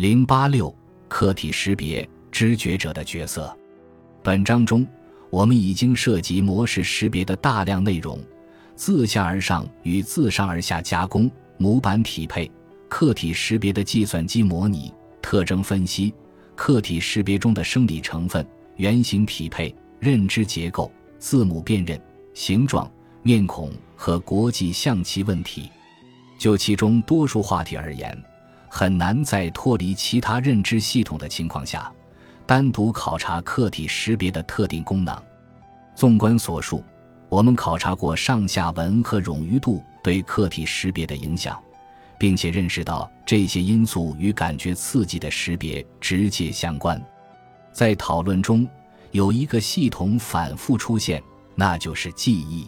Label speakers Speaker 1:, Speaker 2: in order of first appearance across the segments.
Speaker 1: 零八六客体识别知觉者的角色。本章中，我们已经涉及模式识别的大量内容，自下而上与自上而下加工、模板匹配、客体识别的计算机模拟、特征分析、客体识别中的生理成分、原型匹配、认知结构、字母辨认、形状、面孔和国际象棋问题。就其中多数话题而言，很难在脱离其他认知系统的情况下。单独考察客体识别的特定功能。纵观所述，我们考察过上下文和冗余度对客体识别的影响，并且认识到这些因素与感觉刺激的识别直接相关。在讨论中，有一个系统反复出现，那就是记忆。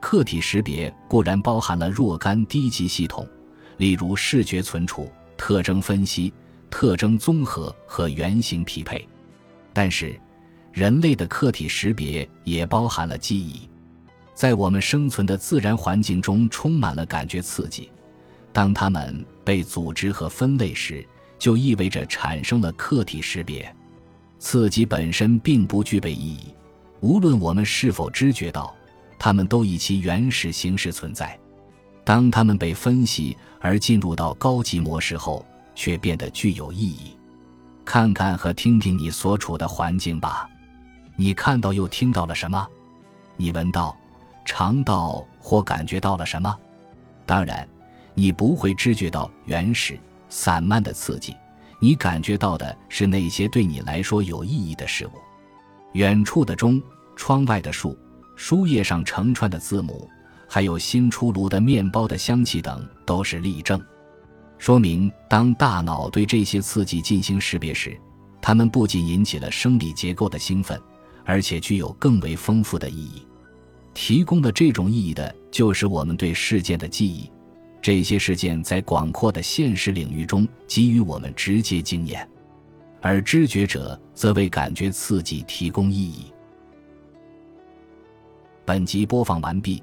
Speaker 1: 客体识别固然包含了若干低级系统，例如视觉存储、特征分析。特征综合和原型匹配，但是，人类的客体识别也包含了记忆。在我们生存的自然环境中，充满了感觉刺激。当它们被组织和分类时，就意味着产生了客体识别。刺激本身并不具备意义，无论我们是否知觉到，它们都以其原始形式存在。当他们被分析而进入到高级模式后。却变得具有意义。看看和听听你所处的环境吧，你看到又听到了什么？你闻到、尝到或感觉到了什么？当然，你不会知觉到原始、散漫的刺激，你感觉到的是那些对你来说有意义的事物。远处的钟、窗外的树、书页上成串的字母，还有新出炉的面包的香气等，都是例证。说明，当大脑对这些刺激进行识别时，它们不仅引起了生理结构的兴奋，而且具有更为丰富的意义。提供了这种意义的，就是我们对事件的记忆。这些事件在广阔的现实领域中给予我们直接经验，而知觉者则为感觉刺激提供意义。本集播放完毕，